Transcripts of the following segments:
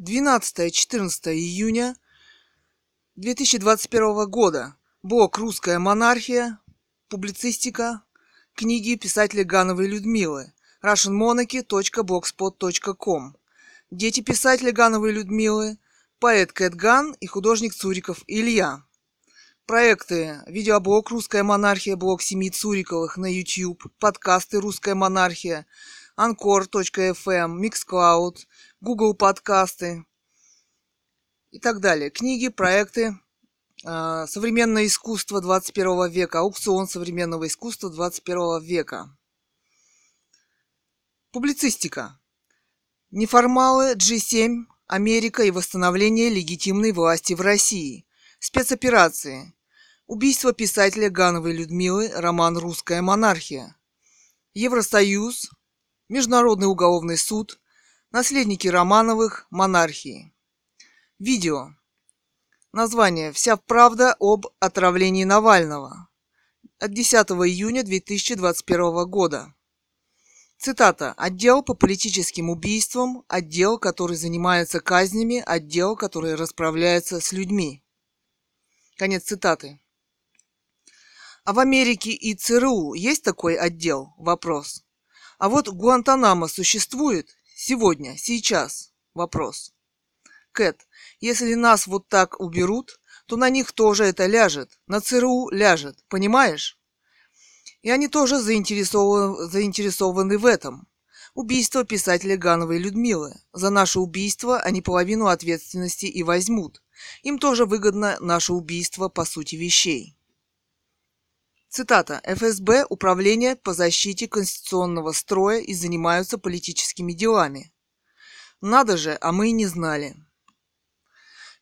12-14 июня 2021 года. Блог «Русская монархия», публицистика, книги писателя Гановой Людмилы, russianmonarchy.blogspot.com. Дети писателя Гановой Людмилы, поэт Кэт Ган и художник Цуриков Илья. Проекты видеоблог «Русская монархия», блог семьи Цуриковых на YouTube, подкасты «Русская монархия», Anchor.fm, Mixcloud, Google подкасты и так далее. Книги, проекты, а, современное искусство 21 века, аукцион современного искусства 21 века. Публицистика. Неформалы, G7, Америка и восстановление легитимной власти в России. Спецоперации. Убийство писателя Гановой Людмилы, роман «Русская монархия». Евросоюз, Международный уголовный суд, наследники Романовых, монархии. Видео. Название «Вся правда об отравлении Навального» от 10 июня 2021 года. Цитата. «Отдел по политическим убийствам, отдел, который занимается казнями, отдел, который расправляется с людьми». Конец цитаты. А в Америке и ЦРУ есть такой отдел? Вопрос. А вот Гуантанамо существует сегодня, сейчас? Вопрос. Кэт, если нас вот так уберут, то на них тоже это ляжет, на ЦРУ ляжет, понимаешь? И они тоже заинтересованы, заинтересованы в этом. Убийство писателя Гановой Людмилы. За наше убийство они половину ответственности и возьмут. Им тоже выгодно наше убийство по сути вещей. Цитата. ФСБ – Управление по защите конституционного строя и занимаются политическими делами. Надо же, а мы и не знали.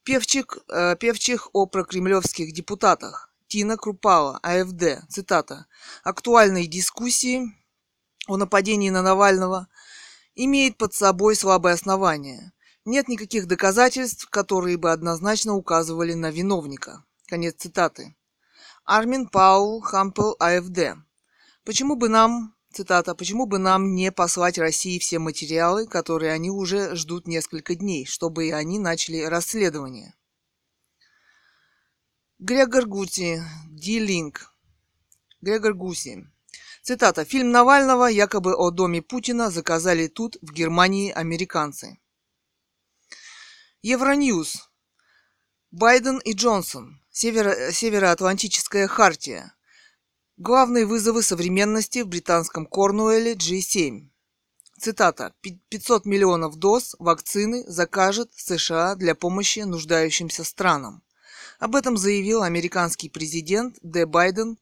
Певчик, э, певчих о прокремлевских депутатах. Тина Крупала, АФД. Цитата. Актуальные дискуссии о нападении на Навального имеют под собой слабые основания. Нет никаких доказательств, которые бы однозначно указывали на виновника. Конец цитаты. Армин Паул Хампел АФД. Почему бы нам, цитата, почему бы нам не послать России все материалы, которые они уже ждут несколько дней, чтобы и они начали расследование? Грегор Гути, Ди-Линк. Грегор Гуси. Цитата. Фильм Навального якобы о доме Путина заказали тут, в Германии, американцы. Евроньюз. Байден и Джонсон. Северо- Североатлантическая хартия. Главные вызовы современности в британском Корнуэлле G7. Цитата. 500 миллионов доз вакцины закажет США для помощи нуждающимся странам. Об этом заявил американский президент Д. Байден,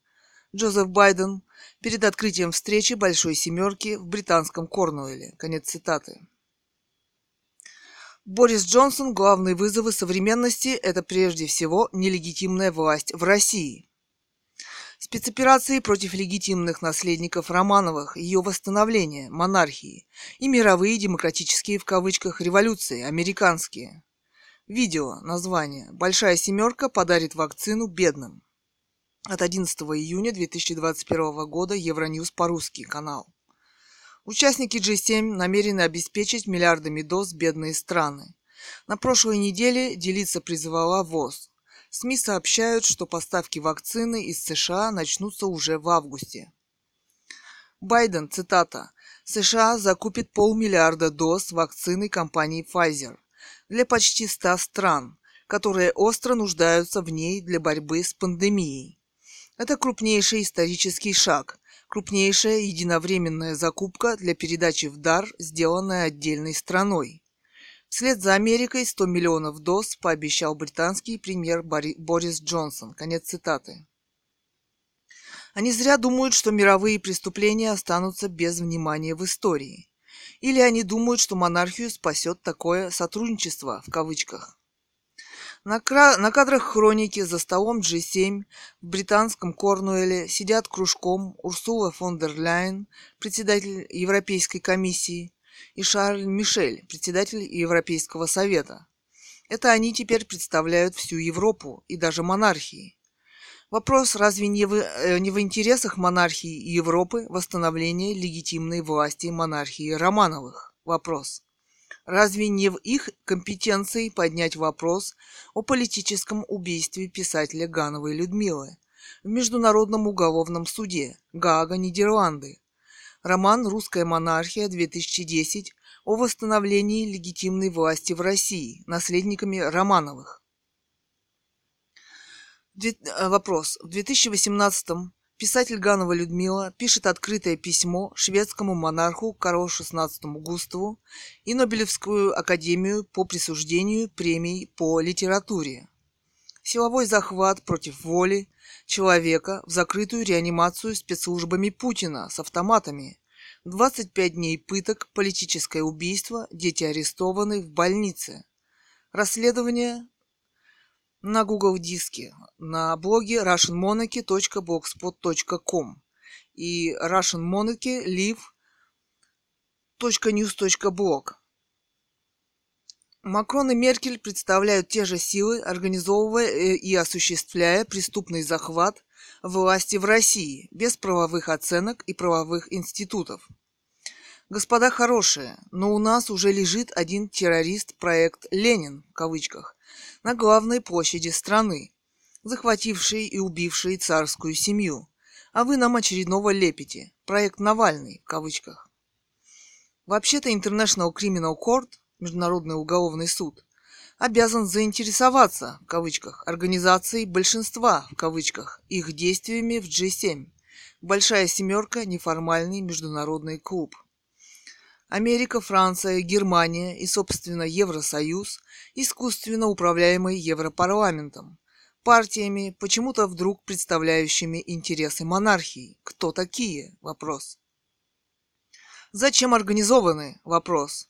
Джозеф Байден, перед открытием встречи Большой Семерки в британском Корнуэлле. Конец цитаты. Борис Джонсон, главные вызовы современности – это прежде всего нелегитимная власть в России. Спецоперации против легитимных наследников Романовых, ее восстановление, монархии и мировые демократические в кавычках революции, американские. Видео, название «Большая семерка подарит вакцину бедным». От 11 июня 2021 года Евроньюз по-русски канал. Участники G7 намерены обеспечить миллиардами доз бедные страны. На прошлой неделе делиться призывала ВОЗ. СМИ сообщают, что поставки вакцины из США начнутся уже в августе. Байден, цитата, США закупит полмиллиарда доз вакцины компании Pfizer для почти 100 стран, которые остро нуждаются в ней для борьбы с пандемией. Это крупнейший исторический шаг, крупнейшая единовременная закупка для передачи в дар, сделанная отдельной страной. Вслед за Америкой 100 миллионов доз пообещал британский премьер Борис Джонсон. Конец цитаты. Они зря думают, что мировые преступления останутся без внимания в истории. Или они думают, что монархию спасет такое «сотрудничество» в кавычках. На, кра... на кадрах хроники за столом G7 в британском Корнуэле сидят кружком Урсула фон дер Ляйен, председатель Европейской комиссии, и Шарль Мишель, председатель Европейского совета. Это они теперь представляют всю Европу и даже монархии. Вопрос, разве не в, э, не в интересах монархии и Европы восстановление легитимной власти монархии Романовых? Вопрос. Разве не в их компетенции поднять вопрос о политическом убийстве писателя Гановой Людмилы в Международном уголовном суде Гаага, Нидерланды? Роман «Русская монархия» 2010 о восстановлении легитимной власти в России наследниками Романовых. Э, вопрос. В 2018 Писатель Ганова Людмила пишет открытое письмо шведскому монарху Карлу XVI Густаву и Нобелевскую академию по присуждению премий по литературе. Силовой захват против воли человека в закрытую реанимацию спецслужбами Путина с автоматами. 25 дней пыток, политическое убийство, дети арестованы в больнице. Расследование на Google диске, на блоге russianmonarchy.blogspot.com и russianmonarchy.live.news.blog. Макрон и Меркель представляют те же силы, организовывая э, и осуществляя преступный захват власти в России без правовых оценок и правовых институтов. Господа хорошие, но у нас уже лежит один террорист-проект «Ленин» в кавычках, на главной площади страны, захвативший и убивший царскую семью. А вы нам очередного лепите. Проект Навальный, в кавычках. Вообще-то International Criminal Court, Международный уголовный суд, обязан заинтересоваться, в кавычках, организацией большинства, в кавычках, их действиями в G7. Большая семерка – неформальный международный клуб. Америка, Франция, Германия и, собственно, Евросоюз, искусственно управляемый Европарламентом, партиями, почему-то вдруг представляющими интересы монархии. Кто такие? Вопрос. Зачем организованы? Вопрос.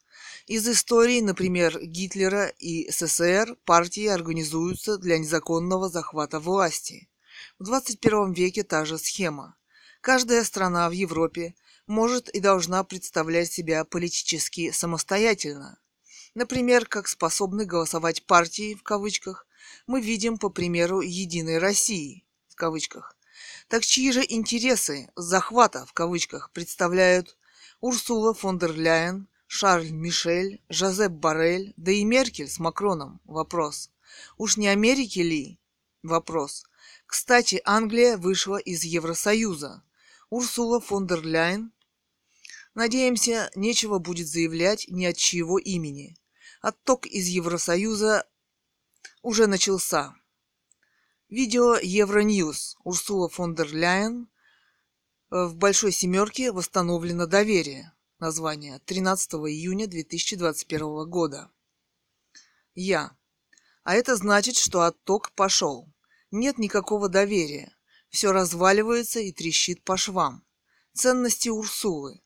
Из истории, например, Гитлера и СССР партии организуются для незаконного захвата власти. В 21 веке та же схема. Каждая страна в Европе может и должна представлять себя политически самостоятельно. Например, как способны голосовать партии, в кавычках, мы видим по примеру «Единой России», в кавычках. Так чьи же интересы захвата, в кавычках, представляют Урсула фон дер Ляйен, Шарль Мишель, Жозеп Барель, да и Меркель с Макроном? Вопрос. Уж не Америки ли? Вопрос. Кстати, Англия вышла из Евросоюза. Урсула фон дер Ляйен Надеемся, нечего будет заявлять ни от чьего имени. Отток из Евросоюза уже начался. Видео Евроньюз. Урсула фон дер Ляйен. В Большой Семерке восстановлено доверие. Название. 13 июня 2021 года. Я. А это значит, что отток пошел. Нет никакого доверия. Все разваливается и трещит по швам. Ценности Урсулы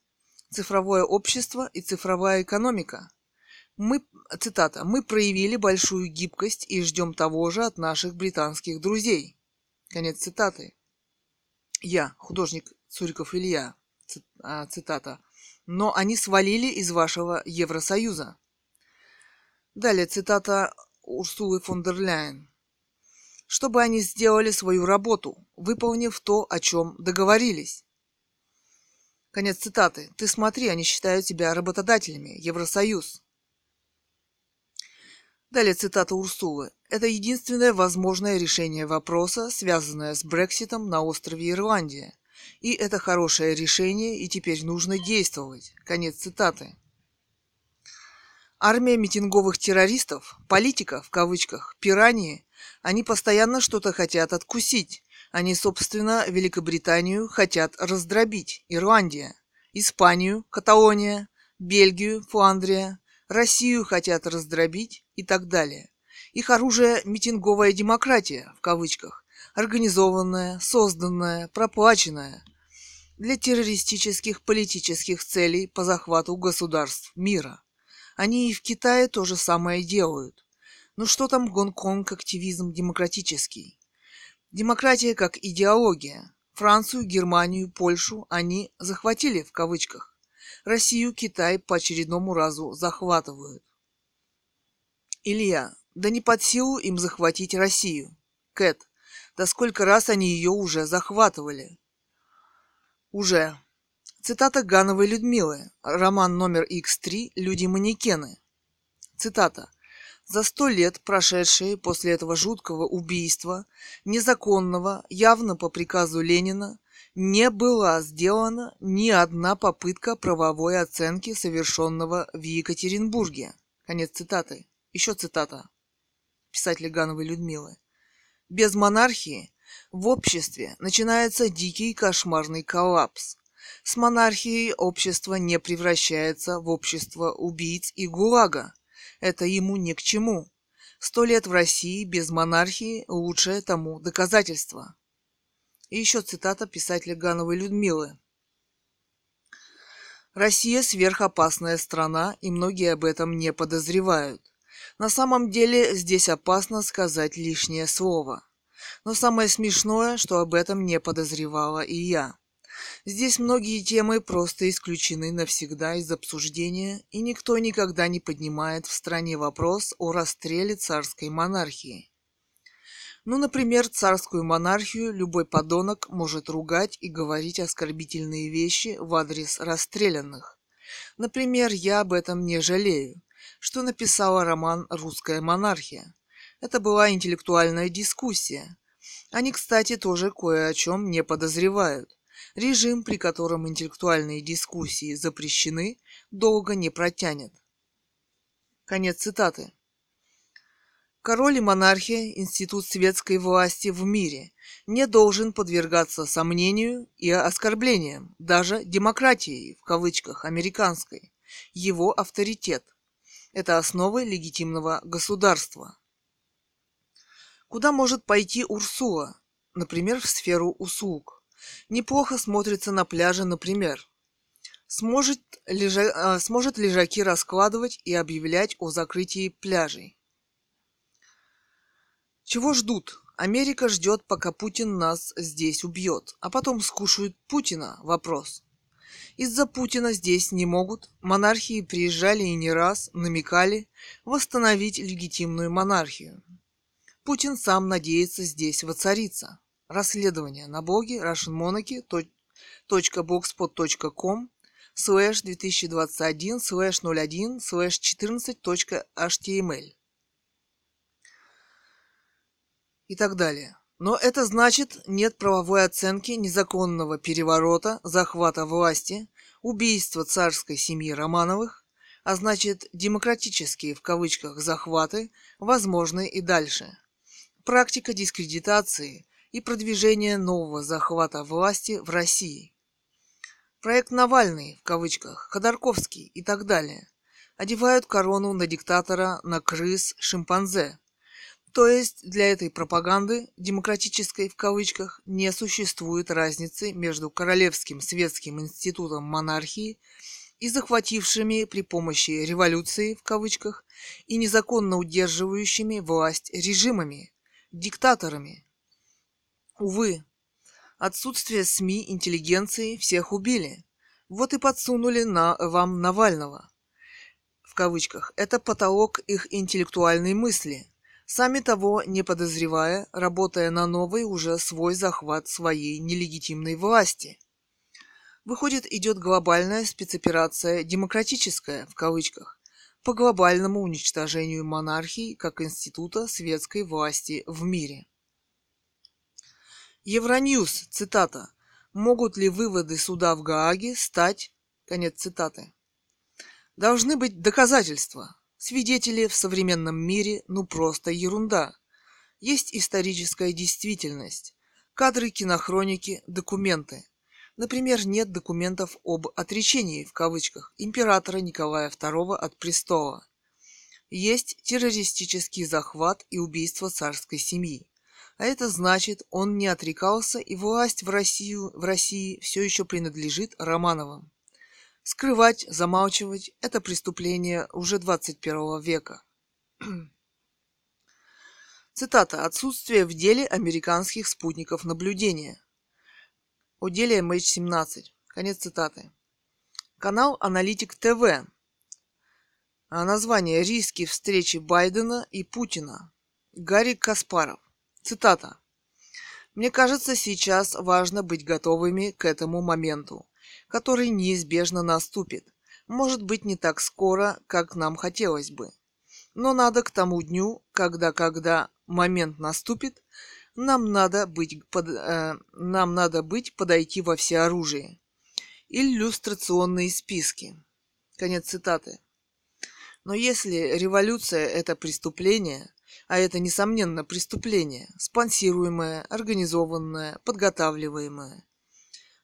цифровое общество и цифровая экономика. Мы, цитата, «Мы проявили большую гибкость и ждем того же от наших британских друзей». Конец цитаты. Я, художник Цуриков Илья, а, цитата, «но они свалили из вашего Евросоюза». Далее цитата Урсулы фон дер Ляйен. «Чтобы они сделали свою работу, выполнив то, о чем договорились». Конец цитаты. Ты смотри, они считают тебя работодателями. Евросоюз. Далее цитата Урсулы. Это единственное возможное решение вопроса, связанное с Брекситом на острове Ирландия. И это хорошее решение, и теперь нужно действовать. Конец цитаты. Армия митинговых террористов, политиков, в кавычках, пираньи, они постоянно что-то хотят откусить, они, собственно, Великобританию хотят раздробить. Ирландия, Испанию, Каталония, Бельгию, Фландрия, Россию хотят раздробить и так далее. Их оружие – митинговая демократия, в кавычках, организованная, созданная, проплаченная для террористических политических целей по захвату государств мира. Они и в Китае то же самое делают. Ну что там Гонконг активизм демократический? Демократия как идеология. Францию, Германию, Польшу они захватили в кавычках. Россию, Китай по очередному разу захватывают. Илья. Да не под силу им захватить Россию. Кэт. Да сколько раз они ее уже захватывали. Уже. Цитата Гановой Людмилы. Роман номер X3 «Люди-манекены». Цитата. За сто лет, прошедшие после этого жуткого убийства, незаконного, явно по приказу Ленина, не была сделана ни одна попытка правовой оценки совершенного в Екатеринбурге. Конец цитаты. Еще цитата. Писатель Гановой Людмилы. Без монархии в обществе начинается дикий кошмарный коллапс. С монархией общество не превращается в общество убийц и гулага. Это ему ни к чему. Сто лет в России без монархии – лучшее тому доказательство. И еще цитата писателя Гановой Людмилы. Россия сверхопасная страна, и многие об этом не подозревают. На самом деле здесь опасно сказать лишнее слово. Но самое смешное, что об этом не подозревала и я. Здесь многие темы просто исключены навсегда из обсуждения, и никто никогда не поднимает в стране вопрос о расстреле царской монархии. Ну, например, царскую монархию любой подонок может ругать и говорить оскорбительные вещи в адрес расстрелянных. Например, я об этом не жалею, что написала роман «Русская монархия». Это была интеллектуальная дискуссия. Они, кстати, тоже кое о чем не подозревают. Режим, при котором интеллектуальные дискуссии запрещены, долго не протянет. Конец цитаты. Король и монархия, институт светской власти в мире, не должен подвергаться сомнению и оскорблениям, даже демократии, в кавычках, американской, его авторитет. Это основы легитимного государства. Куда может пойти Урсула? Например, в сферу услуг. Неплохо смотрится на пляже, например. Сможет, лежа... А, сможет лежаки раскладывать и объявлять о закрытии пляжей. Чего ждут? Америка ждет, пока Путин нас здесь убьет, а потом скушают Путина? Вопрос. Из-за Путина здесь не могут, монархии приезжали и не раз, намекали, восстановить легитимную монархию. Путин сам надеется здесь воцариться. Расследование на блоге russianmonarchy.blogspot.com слэш 2021 слэш 01 слэш 14.html и так далее. Но это значит, нет правовой оценки незаконного переворота, захвата власти, убийства царской семьи Романовых, а значит, демократические в кавычках захваты возможны и дальше. Практика дискредитации и продвижения нового захвата власти в России. Проект Навальный, в кавычках, Ходорковский и так далее, одевают корону на диктатора, на крыс, шимпанзе – то есть для этой пропаганды, демократической в кавычках, не существует разницы между Королевским светским институтом монархии и захватившими при помощи революции в кавычках и незаконно удерживающими власть режимами, диктаторами. Увы, отсутствие СМИ, интеллигенции всех убили. Вот и подсунули на вам Навального. В кавычках. Это потолок их интеллектуальной мысли – сами того не подозревая, работая на новый уже свой захват своей нелегитимной власти. Выходит, идет глобальная спецоперация «демократическая» в кавычках по глобальному уничтожению монархии как института светской власти в мире. Евроньюз, цитата, «Могут ли выводы суда в Гааге стать...» Конец цитаты. «Должны быть доказательства, Свидетели в современном мире ну просто ерунда. Есть историческая действительность. Кадры кинохроники, документы. Например, нет документов об «отречении» в кавычках императора Николая II от престола. Есть террористический захват и убийство царской семьи. А это значит, он не отрекался, и власть в, Россию, в России все еще принадлежит Романовым. Скрывать, замалчивать – это преступление уже 21 века. Цитата. Отсутствие в деле американских спутников наблюдения. О деле MH17. Конец цитаты. Канал Аналитик ТВ. Название «Риски встречи Байдена и Путина». Гарри Каспаров. Цитата. «Мне кажется, сейчас важно быть готовыми к этому моменту который неизбежно наступит. Может быть, не так скоро, как нам хотелось бы. Но надо к тому дню, когда, когда момент наступит, нам надо быть, под, э, нам надо быть подойти во всеоружие. Иллюстрационные списки. Конец цитаты. Но если революция – это преступление, а это, несомненно, преступление, спонсируемое, организованное, подготавливаемое,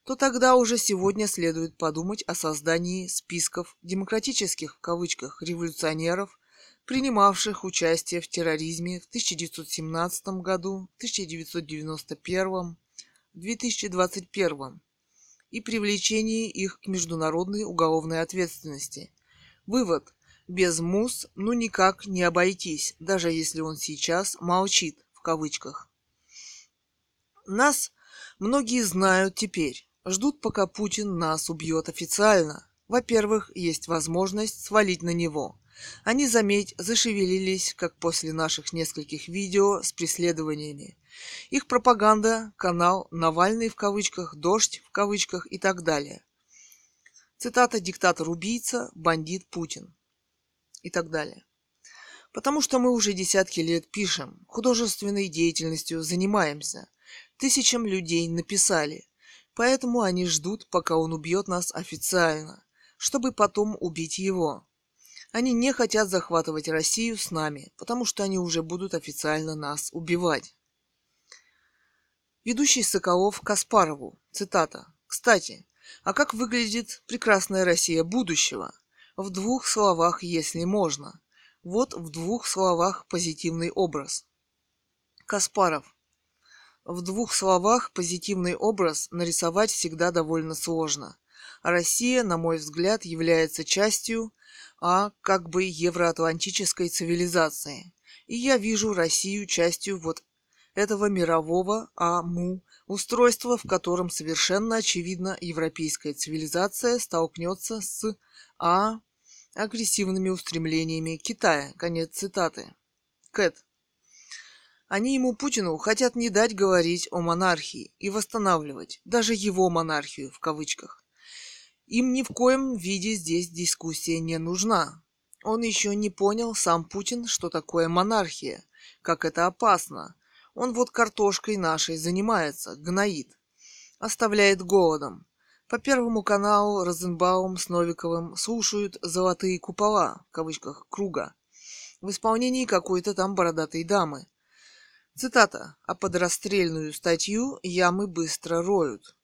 то тогда уже сегодня следует подумать о создании списков демократических, в кавычках, революционеров, принимавших участие в терроризме в 1917 году, 1991, 2021 и привлечении их к международной уголовной ответственности. Вывод. Без МУС ну никак не обойтись, даже если он сейчас «молчит» в кавычках. Нас многие знают теперь, ждут, пока Путин нас убьет официально. Во-первых, есть возможность свалить на него. Они, заметь, зашевелились, как после наших нескольких видео с преследованиями. Их пропаганда, канал «Навальный» в кавычках, «Дождь» в кавычках и так далее. Цитата «Диктатор-убийца», «Бандит Путин» и так далее. Потому что мы уже десятки лет пишем, художественной деятельностью занимаемся. Тысячам людей написали. Поэтому они ждут, пока он убьет нас официально, чтобы потом убить его. Они не хотят захватывать Россию с нами, потому что они уже будут официально нас убивать. Ведущий Соколов Каспарову. Цитата. Кстати, а как выглядит прекрасная Россия будущего? В двух словах, если можно. Вот в двух словах позитивный образ. Каспаров. В двух словах позитивный образ нарисовать всегда довольно сложно. Россия, на мой взгляд, является частью, а как бы евроатлантической цивилизации. И я вижу Россию частью вот этого мирового АМУ, устройства, в котором совершенно очевидно европейская цивилизация столкнется с А агрессивными устремлениями Китая. Конец цитаты. Кэт. Они ему, Путину, хотят не дать говорить о монархии и восстанавливать, даже его монархию в кавычках. Им ни в коем виде здесь дискуссия не нужна. Он еще не понял, сам Путин, что такое монархия, как это опасно, он вот картошкой нашей занимается, гноит. Оставляет голодом. По Первому каналу Розенбаум с Новиковым слушают «золотые купола» в кавычках круга в исполнении какой-то там бородатой дамы. Цитата. «А под расстрельную статью ямы быстро роют».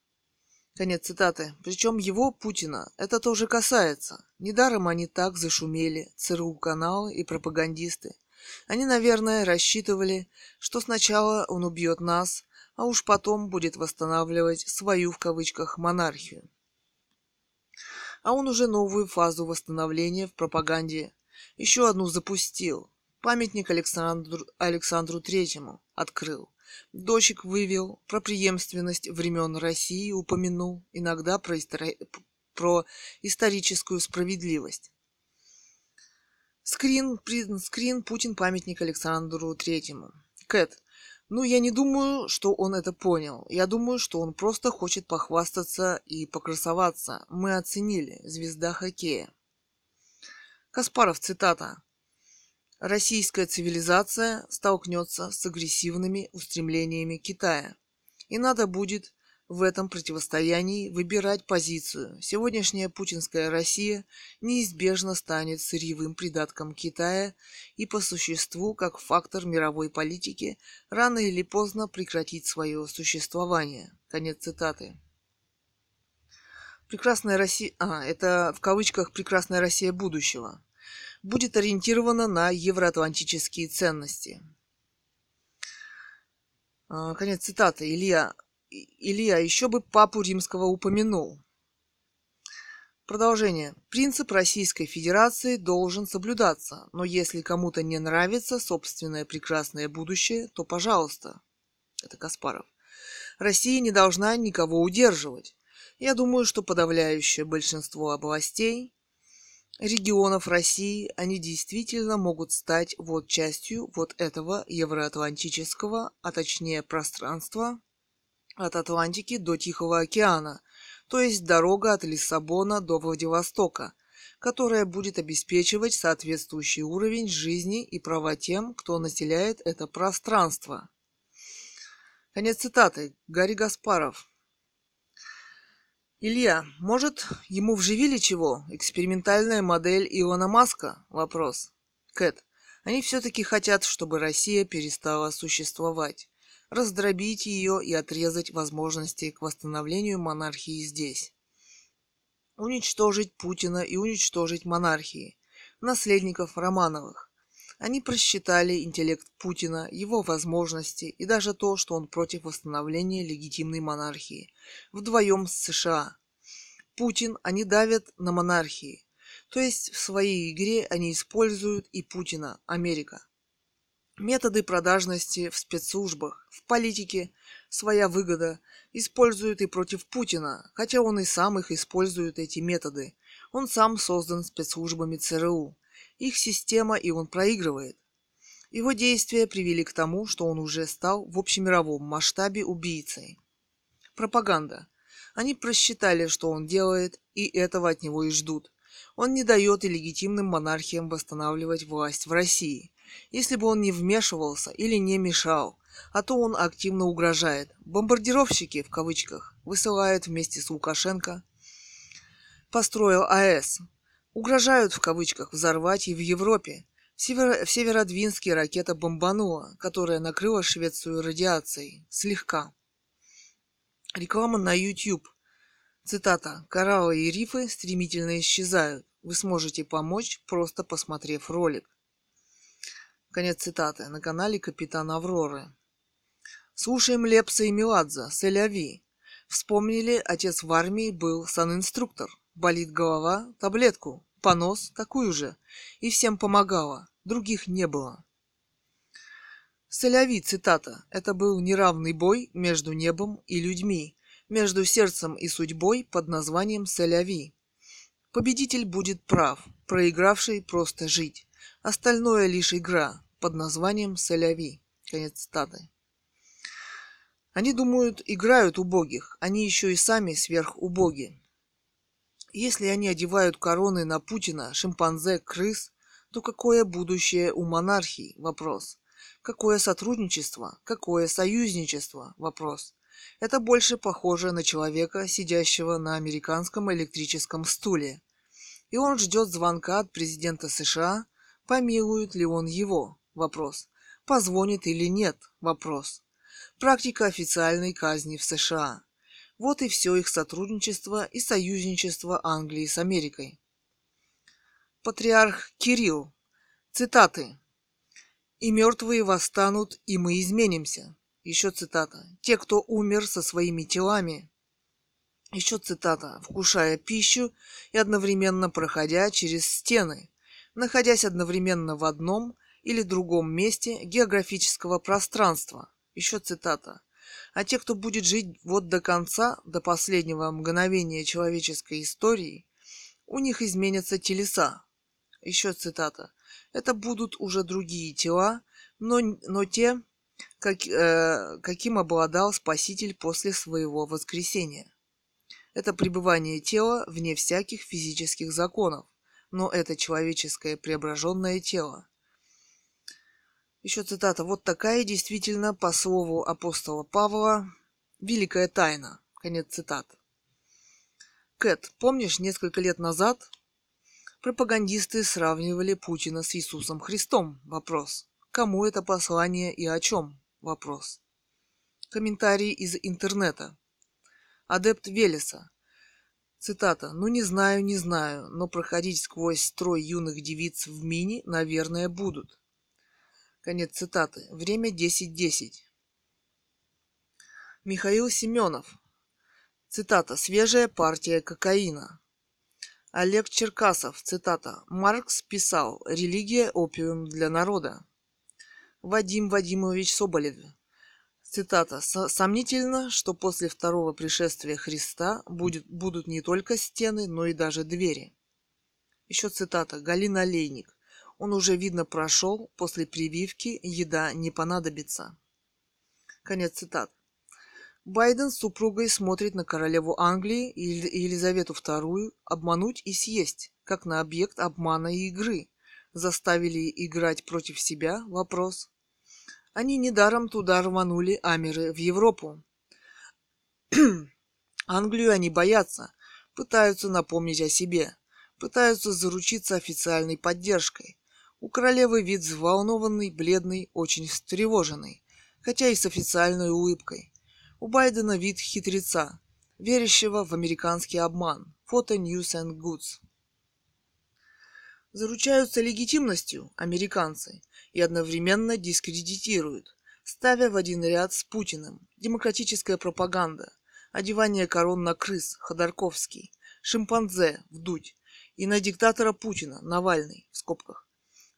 Конец цитаты. Причем его, Путина, это тоже касается. Недаром они так зашумели, ЦРУ-каналы и пропагандисты. Они, наверное, рассчитывали, что сначала он убьет нас, а уж потом будет восстанавливать свою в кавычках монархию. А он уже новую фазу восстановления в пропаганде еще одну запустил. Памятник Александру, Александру Третьему открыл. Дочек вывел, про преемственность времен России упомянул, иногда про, истори... про историческую справедливость. Скрин, скрин Путин памятник Александру Третьему. Кэт. Ну, я не думаю, что он это понял. Я думаю, что он просто хочет похвастаться и покрасоваться. Мы оценили. Звезда хоккея. Каспаров, цитата. Российская цивилизация столкнется с агрессивными устремлениями Китая. И надо будет в этом противостоянии выбирать позицию. Сегодняшняя путинская Россия неизбежно станет сырьевым придатком Китая и по существу, как фактор мировой политики, рано или поздно прекратит свое существование. Конец цитаты. Прекрасная Россия... А, это в кавычках «прекрасная Россия будущего» будет ориентирована на евроатлантические ценности. А, конец цитаты. Илья Илья, еще бы папу римского упомянул. Продолжение. Принцип Российской Федерации должен соблюдаться, но если кому-то не нравится собственное прекрасное будущее, то пожалуйста. Это Каспаров. Россия не должна никого удерживать. Я думаю, что подавляющее большинство областей, регионов России, они действительно могут стать вот частью вот этого евроатлантического, а точнее пространства, от Атлантики до Тихого океана, то есть дорога от Лиссабона до Владивостока, которая будет обеспечивать соответствующий уровень жизни и права тем, кто населяет это пространство. Конец цитаты. Гарри Гаспаров. Илья, может, ему вживили чего? Экспериментальная модель Илона Маска? Вопрос. Кэт. Они все-таки хотят, чтобы Россия перестала существовать. Раздробить ее и отрезать возможности к восстановлению монархии здесь. Уничтожить Путина и уничтожить монархии. Наследников Романовых. Они просчитали интеллект Путина, его возможности и даже то, что он против восстановления легитимной монархии. Вдвоем с США. Путин они давят на монархии. То есть в своей игре они используют и Путина, Америка. Методы продажности в спецслужбах, в политике, своя выгода, используют и против Путина, хотя он и сам их использует, эти методы. Он сам создан спецслужбами ЦРУ их система, и он проигрывает. Его действия привели к тому, что он уже стал в общемировом масштабе убийцей. Пропаганда. Они просчитали, что он делает, и этого от него и ждут. Он не дает и легитимным монархиям восстанавливать власть в России. Если бы он не вмешивался или не мешал, а то он активно угрожает. Бомбардировщики, в кавычках, высылают вместе с Лукашенко. Построил АЭС, Угрожают в кавычках взорвать и в Европе. В, Северо- в Северодвинске ракета бомбанула, которая накрыла Швецию радиацией. Слегка. Реклама на YouTube. Цитата. Кораллы и рифы стремительно исчезают. Вы сможете помочь, просто посмотрев ролик. Конец цитаты. На канале Капитан Авроры. Слушаем Лепса и Меладзе. Селяви. Вспомнили, отец в армии был санинструктор. Болит голова? Таблетку. Понос? Такую же. И всем помогала. Других не было. Соляви, цитата. Это был неравный бой между небом и людьми, между сердцем и судьбой под названием Соляви. Победитель будет прав, проигравший просто жить. Остальное лишь игра под названием Соляви. Конец цитаты. Они думают, играют убогих, они еще и сами сверхубоги. Если они одевают короны на Путина, шимпанзе, крыс, то какое будущее у монархии? Вопрос. Какое сотрудничество? Какое союзничество? Вопрос. Это больше похоже на человека, сидящего на американском электрическом стуле. И он ждет звонка от президента США, помилует ли он его? Вопрос. Позвонит или нет? Вопрос. Практика официальной казни в США. Вот и все их сотрудничество и союзничество Англии с Америкой. Патриарх Кирилл. Цитаты. «И мертвые восстанут, и мы изменимся». Еще цитата. «Те, кто умер со своими телами». Еще цитата. «Вкушая пищу и одновременно проходя через стены, находясь одновременно в одном или другом месте географического пространства». Еще цитата. А те, кто будет жить вот до конца, до последнего мгновения человеческой истории, у них изменятся телеса. Еще цитата. Это будут уже другие тела, но, но те, как, э, каким обладал Спаситель после своего воскресения. Это пребывание тела вне всяких физических законов, но это человеческое преображенное тело. Еще цитата. Вот такая действительно, по слову апостола Павла, великая тайна. Конец цитаты. Кэт, помнишь, несколько лет назад пропагандисты сравнивали Путина с Иисусом Христом? Вопрос. Кому это послание и о чем? Вопрос. Комментарий из интернета. Адепт Велеса. Цитата. «Ну, не знаю, не знаю, но проходить сквозь строй юных девиц в мини, наверное, будут. Конец цитаты. Время 10.10. Михаил Семенов. Цитата. Свежая партия кокаина. Олег Черкасов. Цитата. Маркс писал «Религия – опиум для народа». Вадим Вадимович Соболев. Цитата. «Сомнительно, что после второго пришествия Христа будет, будут не только стены, но и даже двери». Еще цитата. Галина Олейник. Он уже, видно, прошел, после прививки еда не понадобится. Конец цитат. Байден с супругой смотрит на королеву Англии Елизавету II обмануть и съесть, как на объект обмана и игры. Заставили играть против себя? Вопрос. Они недаром туда рванули Амеры в Европу. Англию они боятся, пытаются напомнить о себе, пытаются заручиться официальной поддержкой. У королевы вид взволнованный, бледный, очень встревоженный, хотя и с официальной улыбкой. У Байдена вид хитреца, верящего в американский обман. Фото News and Goods. Заручаются легитимностью американцы и одновременно дискредитируют, ставя в один ряд с Путиным. Демократическая пропаганда, одевание корон на крыс, Ходорковский, шимпанзе, вдуть, и на диктатора Путина, Навальный, в скобках.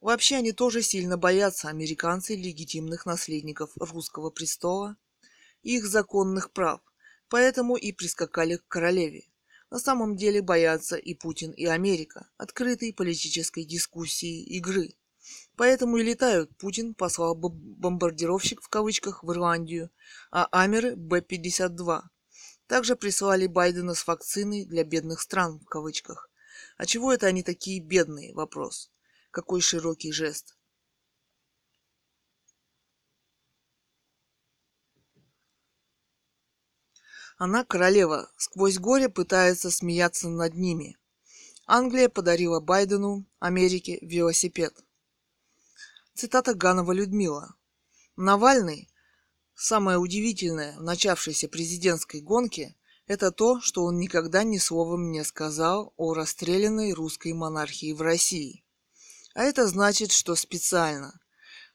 Вообще они тоже сильно боятся американцы легитимных наследников русского престола и их законных прав, поэтому и прискакали к королеве. На самом деле боятся и Путин, и Америка открытой политической дискуссии игры. Поэтому и летают. Путин послал бомбардировщик в кавычках в Ирландию, а Амеры Б-52. Также прислали Байдена с вакциной для бедных стран в кавычках. А чего это они такие бедные? Вопрос. Какой широкий жест. Она, королева, сквозь горе пытается смеяться над ними. Англия подарила Байдену, Америке, велосипед. Цитата Ганова Людмила. Навальный, самое удивительное в начавшейся президентской гонке, это то, что он никогда ни словом не сказал о расстрелянной русской монархии в России. А это значит, что специально.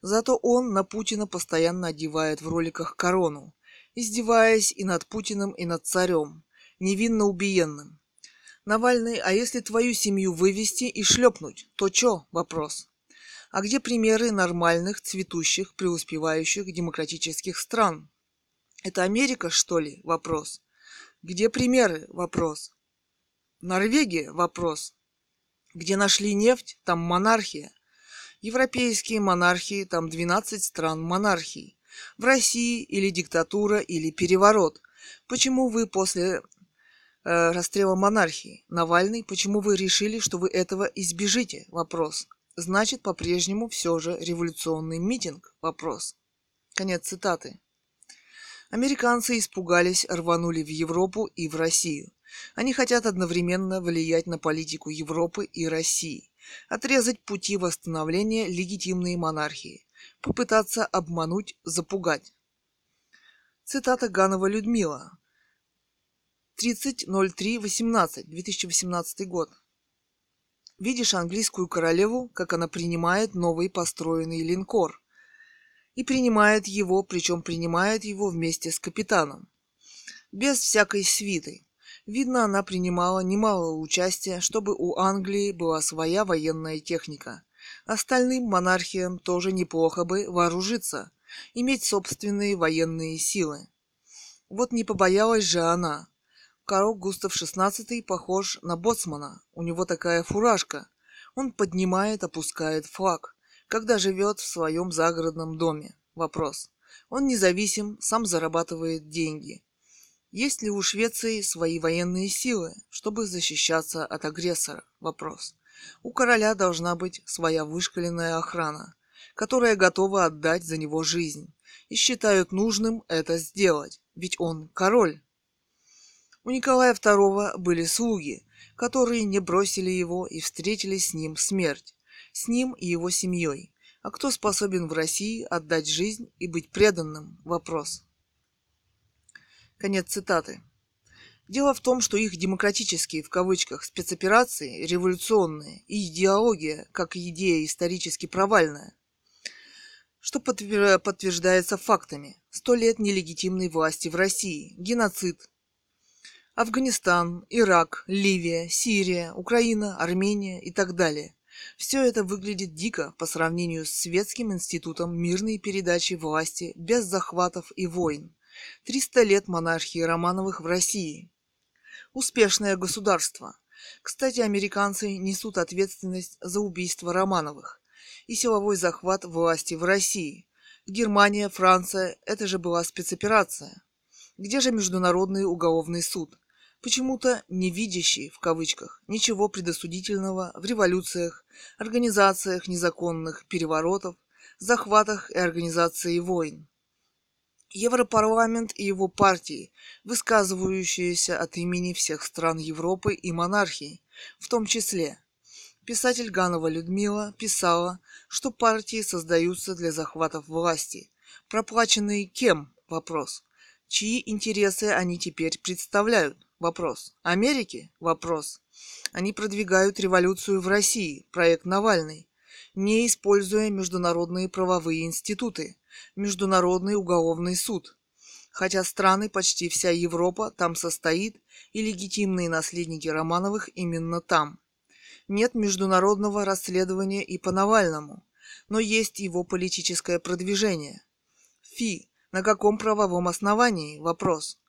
Зато он на Путина постоянно одевает в роликах корону, издеваясь и над Путиным, и над царем, невинно убиенным. Навальный, а если твою семью вывести и шлепнуть, то чё? Вопрос. А где примеры нормальных, цветущих, преуспевающих демократических стран? Это Америка, что ли? Вопрос. Где примеры? Вопрос. Норвегия? Вопрос. Где нашли нефть, там монархия. Европейские монархии, там 12 стран монархий. В России или диктатура, или переворот. Почему вы после э, расстрела монархии, Навальный, почему вы решили, что вы этого избежите? Вопрос. Значит, по-прежнему все же революционный митинг? Вопрос. Конец цитаты. Американцы испугались, рванули в Европу и в Россию. Они хотят одновременно влиять на политику Европы и России, отрезать пути восстановления легитимной монархии, попытаться обмануть, запугать. Цитата Ганова Людмила. 30.03.18, 2018 год. Видишь английскую королеву, как она принимает новый построенный линкор – и принимает его, причем принимает его вместе с капитаном. Без всякой свиты. Видно, она принимала немало участия, чтобы у Англии была своя военная техника. Остальным монархиям тоже неплохо бы вооружиться, иметь собственные военные силы. Вот не побоялась же она. Король Густав XVI похож на боцмана. У него такая фуражка. Он поднимает, опускает флаг когда живет в своем загородном доме. Вопрос. Он независим, сам зарабатывает деньги. Есть ли у Швеции свои военные силы, чтобы защищаться от агрессора? Вопрос. У короля должна быть своя вышкаленная охрана, которая готова отдать за него жизнь, и считают нужным это сделать, ведь он король. У Николая II были слуги, которые не бросили его и встретили с ним смерть с ним и его семьей. А кто способен в России отдать жизнь и быть преданным? Вопрос. Конец цитаты. Дело в том, что их демократические, в кавычках, спецоперации, революционные, и идеология, как идея исторически провальная, что подтверждается фактами. Сто лет нелегитимной власти в России, геноцид, Афганистан, Ирак, Ливия, Сирия, Украина, Армения и так далее. Все это выглядит дико по сравнению с Светским институтом мирной передачи власти без захватов и войн. 300 лет монархии Романовых в России. Успешное государство. Кстати, американцы несут ответственность за убийство Романовых и силовой захват власти в России. Германия, Франция – это же была спецоперация. Где же Международный уголовный суд? почему-то не видящий, в кавычках, ничего предосудительного в революциях, организациях незаконных переворотов, захватах и организации войн. Европарламент и его партии, высказывающиеся от имени всех стран Европы и монархий, в том числе. Писатель Ганова Людмила писала, что партии создаются для захватов власти. Проплаченные кем? Вопрос. Чьи интересы они теперь представляют? Вопрос. Америки? Вопрос. Они продвигают революцию в России, проект Навальный, не используя международные правовые институты, Международный уголовный суд. Хотя страны, почти вся Европа там состоит, и легитимные наследники Романовых именно там. Нет международного расследования и по Навальному, но есть его политическое продвижение. Фи. На каком правовом основании? Вопрос.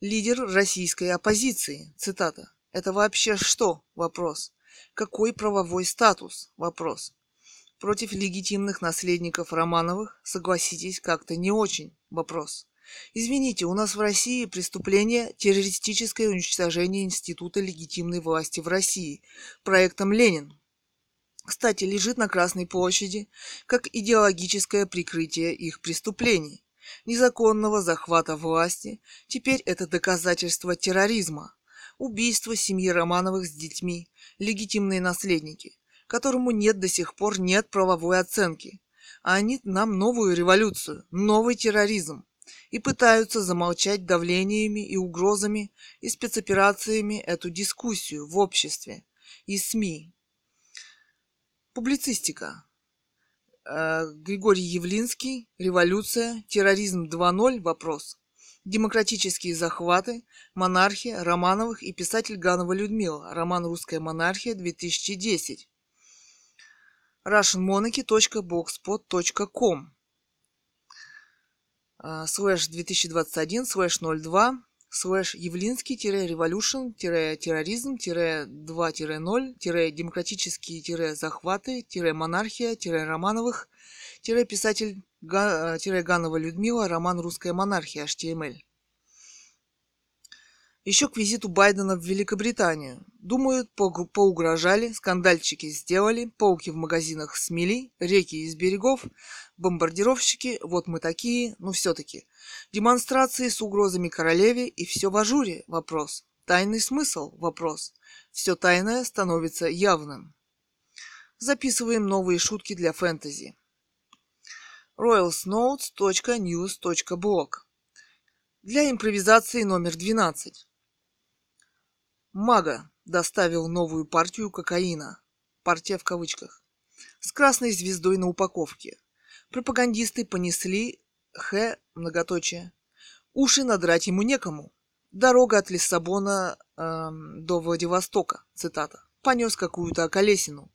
Лидер российской оппозиции. Цитата. Это вообще что? Вопрос. Какой правовой статус? Вопрос. Против легитимных наследников Романовых, согласитесь, как-то не очень. Вопрос. Извините, у нас в России преступление террористическое уничтожение института легитимной власти в России проектом Ленин. Кстати, лежит на Красной площади как идеологическое прикрытие их преступлений. Незаконного захвата власти, теперь это доказательство терроризма. Убийство семьи Романовых с детьми, легитимные наследники, которому нет до сих пор нет правовой оценки. А они нам новую революцию, новый терроризм и пытаются замолчать давлениями и угрозами и спецоперациями эту дискуссию в обществе и СМИ. Публицистика. Э, Григорий Явлинский. Революция. Терроризм 2.0. Вопрос. Демократические захваты. Монархия. Романовых и писатель Ганова Людмила. Роман «Русская монархия» 2010. russianmonarchy.blogspot.com слэш 2021 слэш 02 слэш явлинский- revolution -2.0-демократические-захваты-монархия-романовых писатель Ганова Людмила роман «Русская монархия» HTML. Еще к визиту Байдена в Великобританию. Думают, поугрожали, скандальчики сделали, пауки в магазинах смели, реки из берегов, бомбардировщики, вот мы такие, но все-таки. Демонстрации с угрозами королеве и все в ажуре, вопрос. Тайный смысл, вопрос. Все тайное становится явным. Записываем новые шутки для фэнтези. royalsnotes.news.blog Для импровизации номер 12. Мага доставил новую партию кокаина. Партия в кавычках. С красной звездой на упаковке. Пропагандисты понесли Х, многоточие. Уши надрать ему некому. Дорога от Лиссабона э, до Владивостока, цитата. Понес какую-то околесину.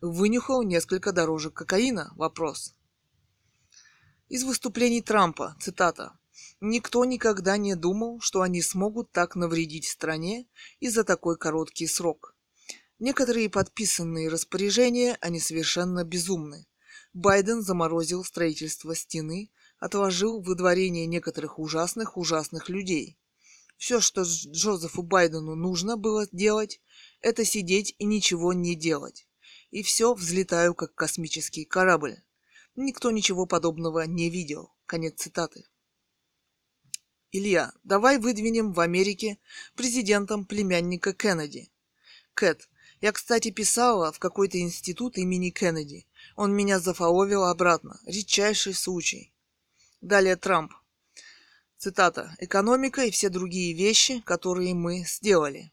Вынюхал несколько дорожек кокаина, вопрос. Из выступлений Трампа, цитата. Никто никогда не думал, что они смогут так навредить стране и за такой короткий срок. Некоторые подписанные распоряжения, они совершенно безумны. Байден заморозил строительство стены, отложил выдворение некоторых ужасных-ужасных людей. Все, что Джозефу Байдену нужно было делать, это сидеть и ничего не делать. И все взлетаю, как космический корабль. Никто ничего подобного не видел. Конец цитаты. Илья, давай выдвинем в Америке президентом племянника Кеннеди. Кэт, я, кстати, писала в какой-то институт имени Кеннеди. Он меня зафоловил обратно. Редчайший случай. Далее Трамп. Цитата. «Экономика и все другие вещи, которые мы сделали».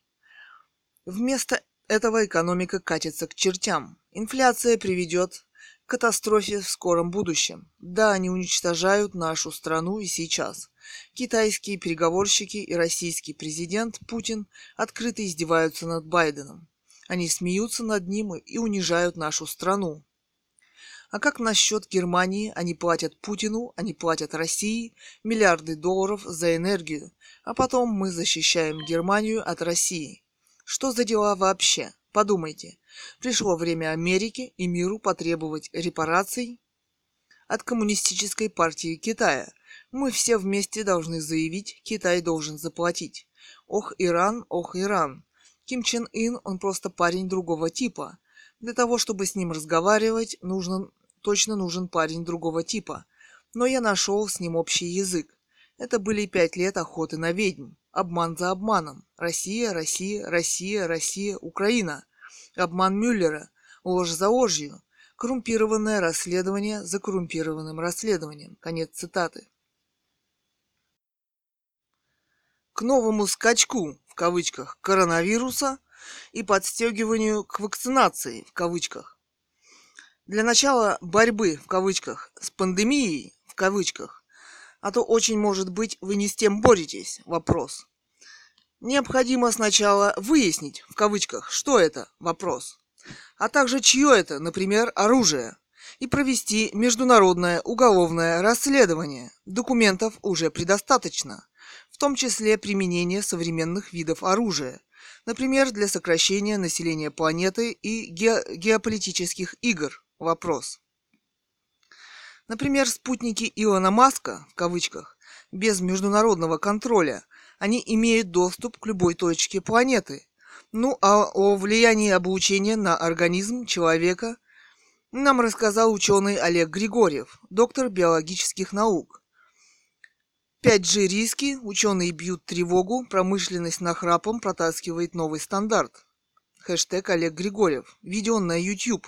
Вместо этого экономика катится к чертям. Инфляция приведет к катастрофе в скором будущем. Да, они уничтожают нашу страну и сейчас. Китайские переговорщики и российский президент Путин открыто издеваются над Байденом. Они смеются над ним и унижают нашу страну. А как насчет Германии? Они платят Путину, они платят России миллиарды долларов за энергию, а потом мы защищаем Германию от России. Что за дела вообще? Подумайте. Пришло время Америки и миру потребовать репараций от Коммунистической партии Китая. Мы все вместе должны заявить, Китай должен заплатить. Ох, Иран, ох, Иран. Ким Чен Ин, он просто парень другого типа. Для того, чтобы с ним разговаривать, нужен, точно нужен парень другого типа. Но я нашел с ним общий язык. Это были пять лет охоты на ведьм. Обман за обманом. Россия, Россия, Россия, Россия, Украина. Обман Мюллера. Ложь за ложью. Коррумпированное расследование за коррумпированным расследованием. Конец цитаты. К новому скачку, в кавычках, коронавируса и подстегиванию к вакцинации, в кавычках. Для начала борьбы, в кавычках, с пандемией, в кавычках, а то очень может быть вы не с тем боретесь, вопрос. Необходимо сначала выяснить, в кавычках, что это, вопрос, а также чье это, например, оружие, и провести международное уголовное расследование. Документов уже предостаточно, в том числе применение современных видов оружия, например, для сокращения населения планеты и ге- геополитических игр. Вопрос. Например, спутники Илона Маска, в кавычках, без международного контроля, они имеют доступ к любой точке планеты. Ну а о влиянии облучения на организм человека нам рассказал ученый Олег Григорьев, доктор биологических наук. 5G риски, ученые бьют тревогу, промышленность нахрапом протаскивает новый стандарт. Хэштег Олег Григорьев. Видео на YouTube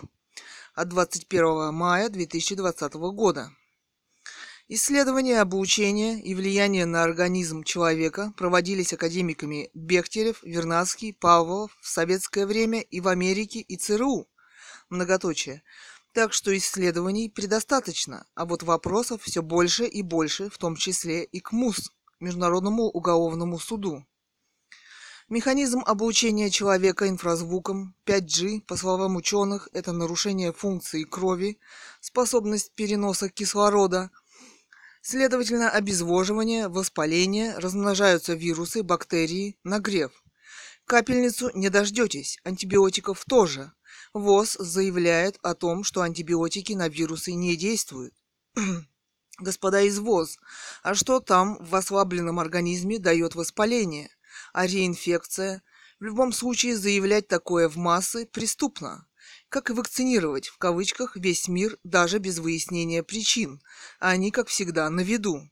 от 21 мая 2020 года. Исследования обучения и влияния на организм человека проводились академиками Бехтерев, Вернадский, Павлов в советское время и в Америке и ЦРУ. Многоточие. Так что исследований предостаточно, а вот вопросов все больше и больше, в том числе и к МУС, Международному уголовному суду. Механизм обучения человека инфразвуком 5G, по словам ученых, это нарушение функции крови, способность переноса кислорода, следовательно, обезвоживание, воспаление, размножаются вирусы, бактерии, нагрев. Капельницу не дождетесь, антибиотиков тоже. ВОЗ заявляет о том, что антибиотики на вирусы не действуют. Господа из ВОЗ, а что там в ослабленном организме дает воспаление? а реинфекция. В любом случае заявлять такое в массы преступно. Как и вакцинировать, в кавычках, весь мир даже без выяснения причин, а они, как всегда, на виду.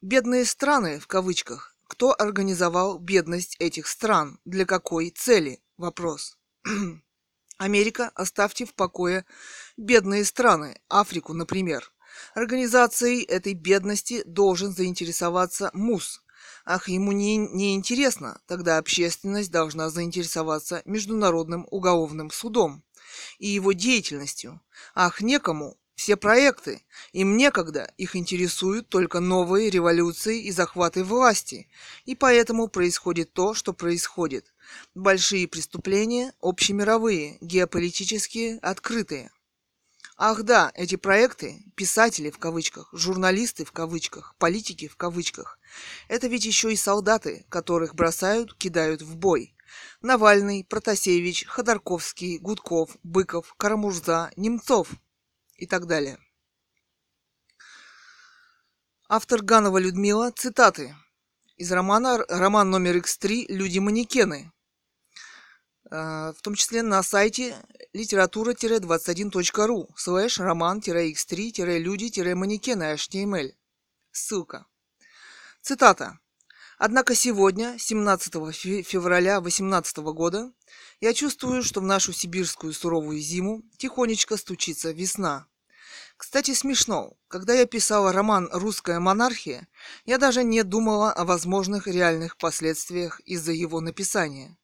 Бедные страны, в кавычках, кто организовал бедность этих стран, для какой цели? Вопрос. Америка, оставьте в покое бедные страны, Африку, например. Организацией этой бедности должен заинтересоваться МУС, Ах, ему не, не интересно, тогда общественность должна заинтересоваться Международным уголовным судом и его деятельностью. Ах, некому, все проекты, им некогда, их интересуют только новые революции и захваты власти, и поэтому происходит то, что происходит. Большие преступления, общемировые, геополитические, открытые. Ах да, эти проекты, писатели в кавычках, журналисты в кавычках, политики в кавычках, это ведь еще и солдаты, которых бросают, кидают в бой. Навальный, Протасевич, Ходорковский, Гудков, Быков, Карамурза, Немцов и так далее. Автор Ганова Людмила, цитаты из романа, роман номер X3 «Люди-манекены», в том числе на сайте литература-21.ру слэш роман-x3-люди-манекены HTML. Ссылка. Цитата. Однако сегодня, 17 февраля 2018 года, я чувствую, что в нашу сибирскую суровую зиму тихонечко стучится весна. Кстати, смешно. Когда я писала роман «Русская монархия», я даже не думала о возможных реальных последствиях из-за его написания.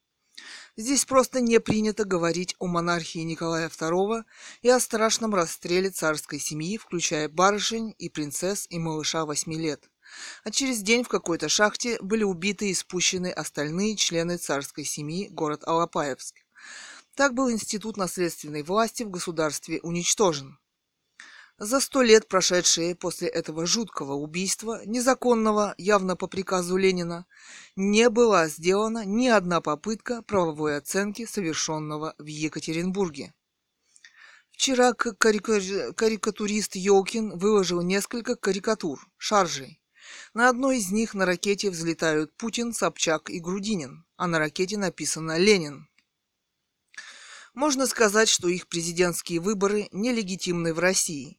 Здесь просто не принято говорить о монархии Николая II и о страшном расстреле царской семьи, включая барышень и принцесс и малыша 8 лет. А через день в какой-то шахте были убиты и спущены остальные члены царской семьи город Алапаевск. Так был институт наследственной власти в государстве уничтожен. За сто лет, прошедшие после этого жуткого убийства, незаконного, явно по приказу Ленина, не была сделана ни одна попытка правовой оценки совершенного в Екатеринбурге. Вчера карикатурист Йолкин выложил несколько карикатур, шаржей. На одной из них на ракете взлетают Путин, Собчак и Грудинин, а на ракете написано «Ленин». Можно сказать, что их президентские выборы нелегитимны в России.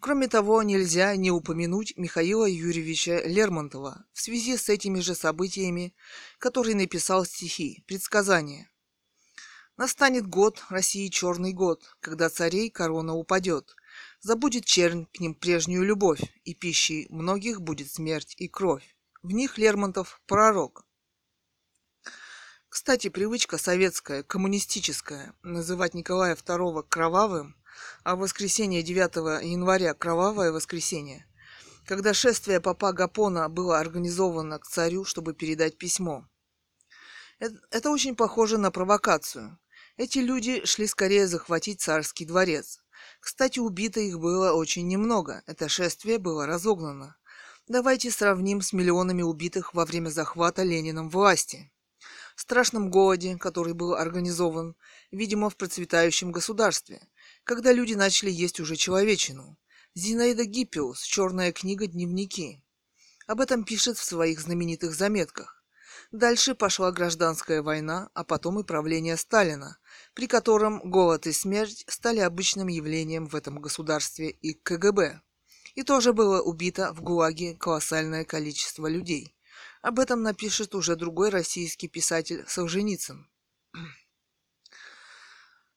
Кроме того, нельзя не упомянуть Михаила Юрьевича Лермонтова в связи с этими же событиями, который написал стихи «Предсказания». Настанет год, России черный год, когда царей корона упадет. Забудет чернь к ним прежнюю любовь, и пищей многих будет смерть и кровь. В них Лермонтов пророк. Кстати, привычка советская, коммунистическая, называть Николая II кровавым, а воскресенье 9 января кровавое воскресенье, когда шествие папа Гапона было организовано к царю, чтобы передать письмо. Это очень похоже на провокацию. Эти люди шли скорее захватить царский дворец. Кстати, убито их было очень немного. Это шествие было разогнано. Давайте сравним с миллионами убитых во время захвата Лениным власти страшном голоде, который был организован, видимо, в процветающем государстве, когда люди начали есть уже человечину. Зинаида Гиппиус, «Черная книга. Дневники». Об этом пишет в своих знаменитых заметках. Дальше пошла гражданская война, а потом и правление Сталина, при котором голод и смерть стали обычным явлением в этом государстве и КГБ. И тоже было убито в ГУЛАГе колоссальное количество людей. Об этом напишет уже другой российский писатель Солженицын.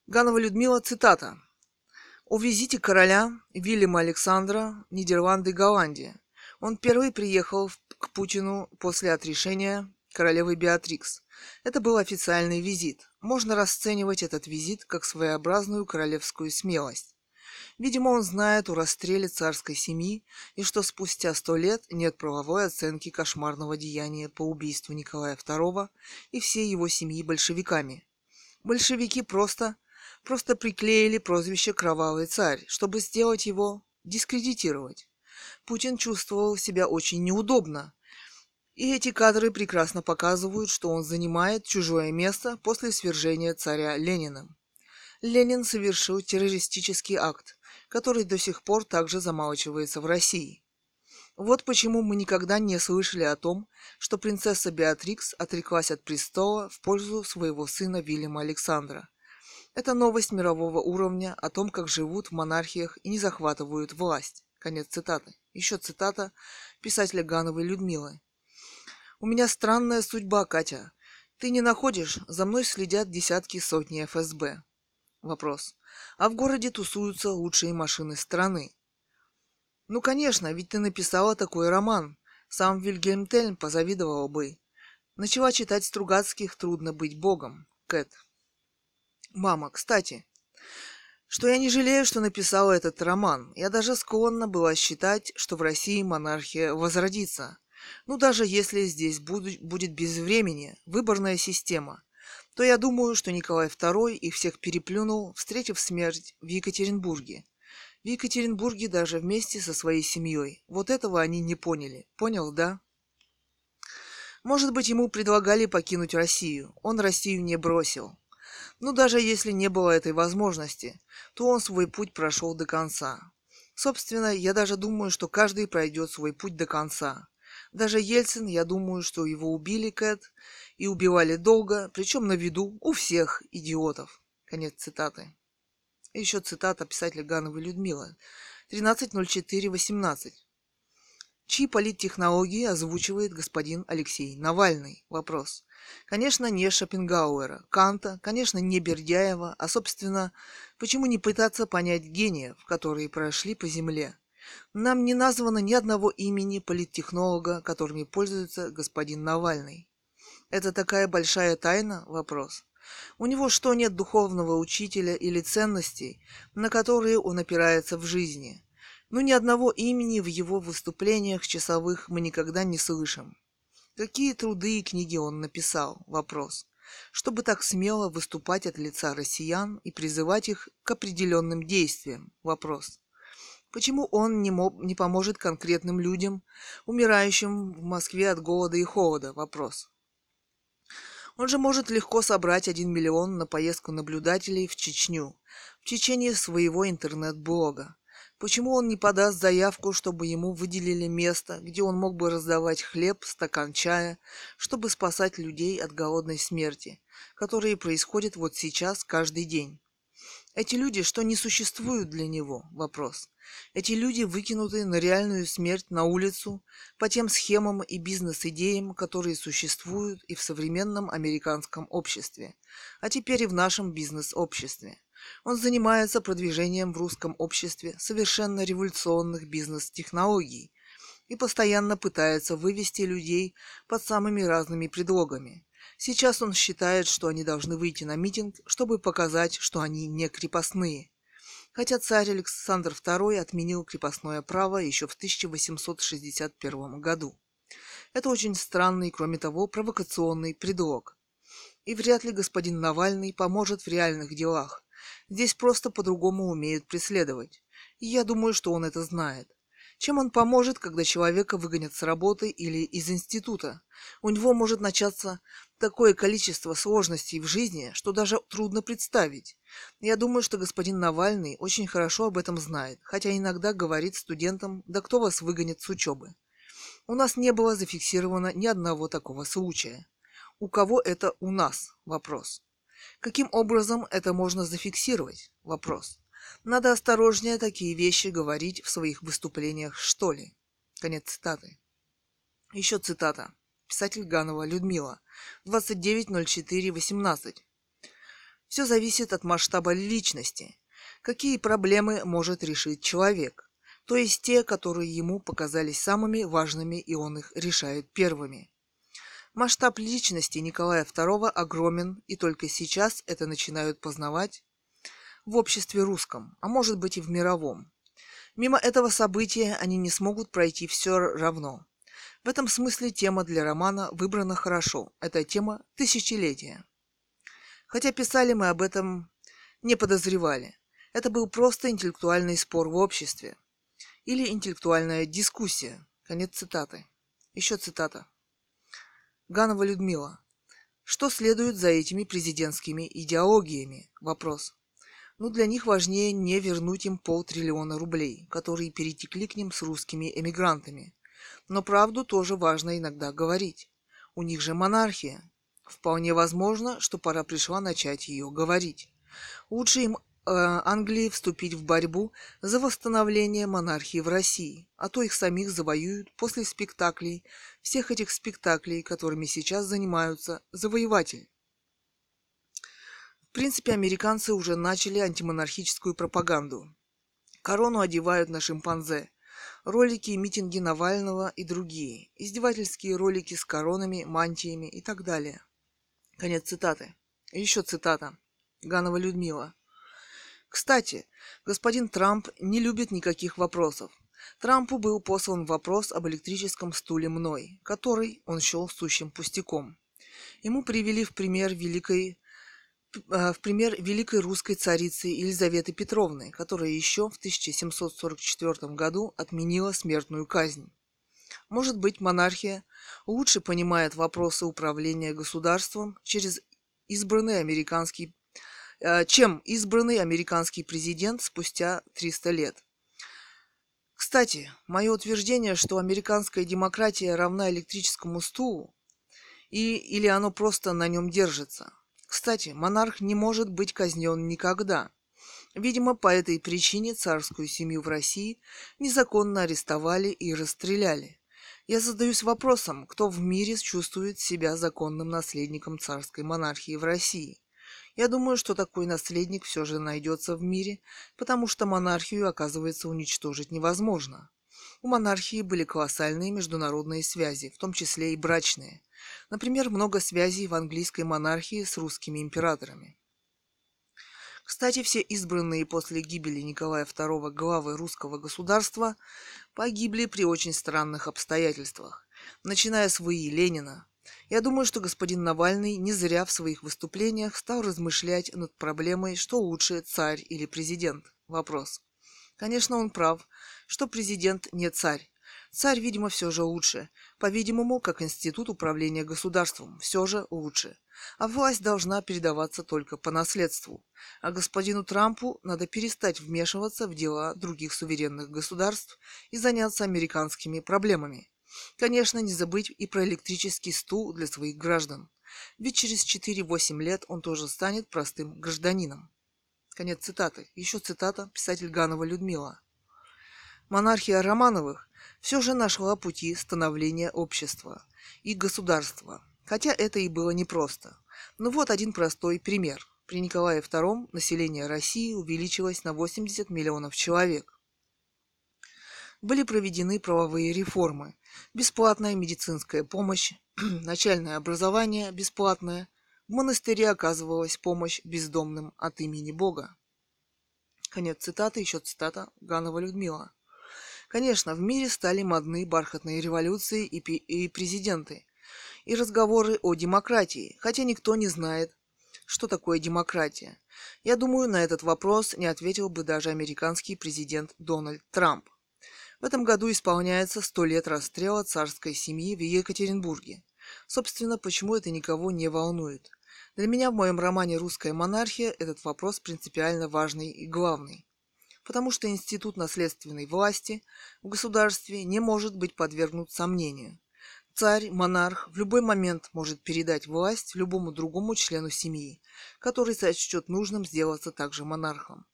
Ганова Людмила, цитата. «О визите короля Вильяма Александра, Нидерланды и Голландия. Он первый приехал к Путину после отрешения королевы Беатрикс. Это был официальный визит. Можно расценивать этот визит как своеобразную королевскую смелость. Видимо, он знает о расстреле царской семьи и что спустя сто лет нет правовой оценки кошмарного деяния по убийству Николая II и всей его семьи большевиками. Большевики просто, просто приклеили прозвище «Кровавый царь», чтобы сделать его дискредитировать. Путин чувствовал себя очень неудобно, и эти кадры прекрасно показывают, что он занимает чужое место после свержения царя Ленина. Ленин совершил террористический акт, который до сих пор также замалчивается в России. Вот почему мы никогда не слышали о том, что принцесса Беатрикс отреклась от престола в пользу своего сына Вильяма Александра. Это новость мирового уровня о том, как живут в монархиях и не захватывают власть. Конец цитаты. Еще цитата писателя Гановой Людмилы. «У меня странная судьба, Катя. Ты не находишь? За мной следят десятки сотни ФСБ. Вопрос. А в городе тусуются лучшие машины страны. Ну, конечно, ведь ты написала такой роман. Сам Вильгельм Тельм позавидовал бы. Начала читать Стругацких «Трудно быть богом». Кэт. Мама, кстати, что я не жалею, что написала этот роман. Я даже склонна была считать, что в России монархия возродится. Ну, даже если здесь будет, будет без времени, выборная система – то я думаю, что Николай II их всех переплюнул, встретив смерть в Екатеринбурге. В Екатеринбурге даже вместе со своей семьей. Вот этого они не поняли. Понял, да? Может быть, ему предлагали покинуть Россию. Он Россию не бросил. Но даже если не было этой возможности, то он свой путь прошел до конца. Собственно, я даже думаю, что каждый пройдет свой путь до конца. Даже Ельцин, я думаю, что его убили, Кэт, и убивали долго, причем на виду у всех идиотов. Конец цитаты. еще цитата писателя Гановой Людмилы. 13.04.18. Чьи политтехнологии озвучивает господин Алексей Навальный? Вопрос. Конечно, не Шопенгауэра, Канта, конечно, не Бердяева, а, собственно, почему не пытаться понять гениев, которые прошли по земле? Нам не названо ни одного имени политтехнолога, которыми пользуется господин Навальный. Это такая большая тайна? Вопрос. У него что, нет духовного учителя или ценностей, на которые он опирается в жизни? Ну, ни одного имени в его выступлениях часовых мы никогда не слышим. Какие труды и книги он написал? Вопрос. Чтобы так смело выступать от лица россиян и призывать их к определенным действиям? Вопрос. Почему он не, мог, не поможет конкретным людям, умирающим в Москве от голода и холода? Вопрос. Он же может легко собрать 1 миллион на поездку наблюдателей в Чечню в течение своего интернет-блога. Почему он не подаст заявку, чтобы ему выделили место, где он мог бы раздавать хлеб, стакан чая, чтобы спасать людей от голодной смерти, которые происходят вот сейчас каждый день? Эти люди, что не существуют для него? Вопрос. Эти люди выкинуты на реальную смерть на улицу по тем схемам и бизнес-идеям, которые существуют и в современном американском обществе, а теперь и в нашем бизнес-обществе. Он занимается продвижением в русском обществе совершенно революционных бизнес-технологий и постоянно пытается вывести людей под самыми разными предлогами. Сейчас он считает, что они должны выйти на митинг, чтобы показать, что они не крепостные. Хотя царь Александр II отменил крепостное право еще в 1861 году. Это очень странный кроме того, провокационный предлог. И вряд ли господин Навальный поможет в реальных делах. Здесь просто по-другому умеют преследовать. И я думаю, что он это знает. Чем он поможет, когда человека выгонят с работы или из института? У него может начаться такое количество сложностей в жизни, что даже трудно представить. Я думаю, что господин Навальный очень хорошо об этом знает, хотя иногда говорит студентам, да кто вас выгонит с учебы. У нас не было зафиксировано ни одного такого случая. У кого это у нас? Вопрос. Каким образом это можно зафиксировать? Вопрос. Надо осторожнее такие вещи говорить в своих выступлениях, что ли? Конец цитаты. Еще цитата. Писатель Ганова Людмила. 29.04.18. Все зависит от масштаба личности. Какие проблемы может решить человек? То есть те, которые ему показались самыми важными, и он их решает первыми. Масштаб личности Николая II огромен, и только сейчас это начинают познавать в обществе русском, а может быть и в мировом. Мимо этого события они не смогут пройти все равно. В этом смысле тема для романа выбрана хорошо. Это тема тысячелетия. Хотя писали мы об этом не подозревали. Это был просто интеллектуальный спор в обществе. Или интеллектуальная дискуссия. Конец цитаты. Еще цитата. Ганова Людмила. Что следует за этими президентскими идеологиями? Вопрос. Ну, для них важнее не вернуть им полтриллиона рублей, которые перетекли к ним с русскими эмигрантами. Но правду тоже важно иногда говорить. У них же монархия. Вполне возможно, что пора пришла начать ее говорить. Лучше им Англии вступить в борьбу за восстановление монархии в России, а то их самих завоюют после спектаклей, всех этих спектаклей, которыми сейчас занимаются завоеватели. В принципе, американцы уже начали антимонархическую пропаганду. Корону одевают на шимпанзе. Ролики и митинги Навального и другие. Издевательские ролики с коронами, мантиями и так далее. Конец цитаты. Еще цитата. Ганова Людмила. Кстати, господин Трамп не любит никаких вопросов. Трампу был послан вопрос об электрическом стуле мной, который он счел сущим пустяком. Ему привели в пример великой в пример великой русской царицы Елизаветы Петровны, которая еще в 1744 году отменила смертную казнь. Может быть, монархия лучше понимает вопросы управления государством через избранный американский Э, чем избранный американский президент спустя 300 лет. Кстати, мое утверждение, что американская демократия равна электрическому стулу, и, или оно просто на нем держится. Кстати, монарх не может быть казнен никогда. Видимо, по этой причине царскую семью в России незаконно арестовали и расстреляли. Я задаюсь вопросом, кто в мире чувствует себя законным наследником царской монархии в России. Я думаю, что такой наследник все же найдется в мире, потому что монархию, оказывается, уничтожить невозможно. У монархии были колоссальные международные связи, в том числе и брачные. Например, много связей в английской монархии с русскими императорами. Кстати, все избранные после гибели Николая II главы русского государства погибли при очень странных обстоятельствах, начиная с ВИИ Ленина, я думаю, что господин Навальный не зря в своих выступлениях стал размышлять над проблемой, что лучше, царь или президент. Вопрос. Конечно, он прав, что президент не царь. Царь, видимо, все же лучше. По-видимому, как институт управления государством, все же лучше. А власть должна передаваться только по наследству. А господину Трампу надо перестать вмешиваться в дела других суверенных государств и заняться американскими проблемами. Конечно, не забыть и про электрический стул для своих граждан. Ведь через 4-8 лет он тоже станет простым гражданином. Конец цитаты. Еще цитата писатель Ганова Людмила. Монархия Романовых все же нашла пути становления общества и государства, хотя это и было непросто. Ну вот один простой пример. При Николае II население России увеличилось на 80 миллионов человек. Были проведены правовые реформы, бесплатная медицинская помощь, начальное образование бесплатное, в монастыре оказывалась помощь бездомным от имени Бога. Конец цитаты, еще цитата Ганова Людмила. Конечно, в мире стали модны бархатные революции и, и президенты, и разговоры о демократии, хотя никто не знает, что такое демократия. Я думаю, на этот вопрос не ответил бы даже американский президент Дональд Трамп. В этом году исполняется сто лет расстрела царской семьи в Екатеринбурге. Собственно, почему это никого не волнует? Для меня в моем романе «Русская монархия» этот вопрос принципиально важный и главный. Потому что институт наследственной власти в государстве не может быть подвергнут сомнению. Царь, монарх в любой момент может передать власть любому другому члену семьи, который сочтет нужным сделаться также монархом.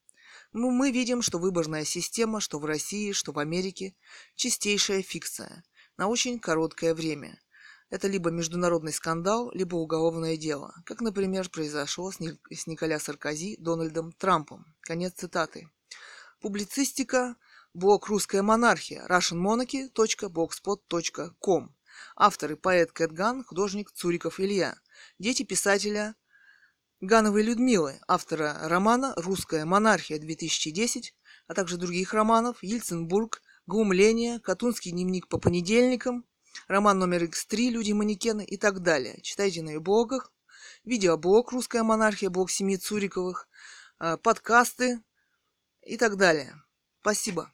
Ну, мы видим, что выборная система, что в России, что в Америке, чистейшая фикция на очень короткое время. Это либо международный скандал, либо уголовное дело, как, например, произошло с, Ник- Николя Саркози Дональдом Трампом. Конец цитаты. Публицистика. Блог «Русская монархия» russianmonarchy.blogspot.com Авторы поэт Кэтган, художник Цуриков Илья. Дети писателя Гановой Людмилы, автора романа «Русская монархия-2010», а также других романов «Ельцинбург», «Глумление», «Катунский дневник по понедельникам», роман номер X3 «Люди-манекены» и так далее. Читайте на ее блогах. Видеоблог «Русская монархия», блог семьи Цуриковых, э, подкасты и так далее. Спасибо.